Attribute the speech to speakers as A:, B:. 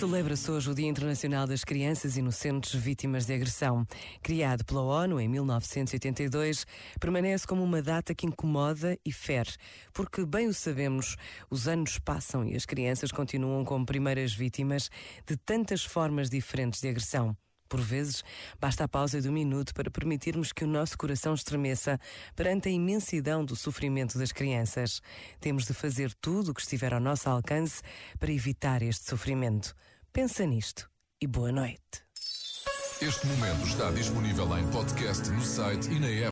A: Celebra-se hoje o Dia Internacional das Crianças Inocentes Vítimas de Agressão. Criado pela ONU em 1982, permanece como uma data que incomoda e fere, porque, bem o sabemos, os anos passam e as crianças continuam como primeiras vítimas de tantas formas diferentes de agressão. Por vezes, basta a pausa de um minuto para permitirmos que o nosso coração estremeça perante a imensidão do sofrimento das crianças. Temos de fazer tudo o que estiver ao nosso alcance para evitar este sofrimento. Pensa nisto e boa noite.
B: Este momento está disponível em podcast no site e na app.